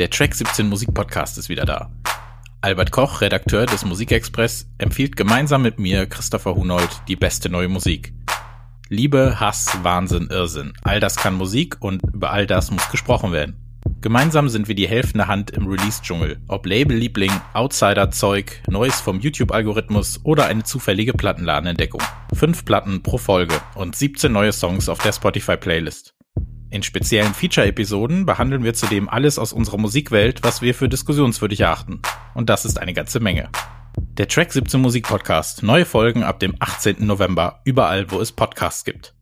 Der Track 17 Musik Podcast ist wieder da. Albert Koch, Redakteur des Musikexpress, empfiehlt gemeinsam mit mir, Christopher Hunold, die beste neue Musik. Liebe, Hass, Wahnsinn, Irrsinn. All das kann Musik und über all das muss gesprochen werden. Gemeinsam sind wir die helfende Hand im Release-Dschungel. Ob Label-Liebling, Outsider-Zeug, Neues vom YouTube-Algorithmus oder eine zufällige Plattenladenentdeckung. Fünf Platten pro Folge und 17 neue Songs auf der Spotify-Playlist. In speziellen Feature-Episoden behandeln wir zudem alles aus unserer Musikwelt, was wir für diskussionswürdig erachten. Und das ist eine ganze Menge. Der Track 17 Musik Podcast. Neue Folgen ab dem 18. November, überall, wo es Podcasts gibt.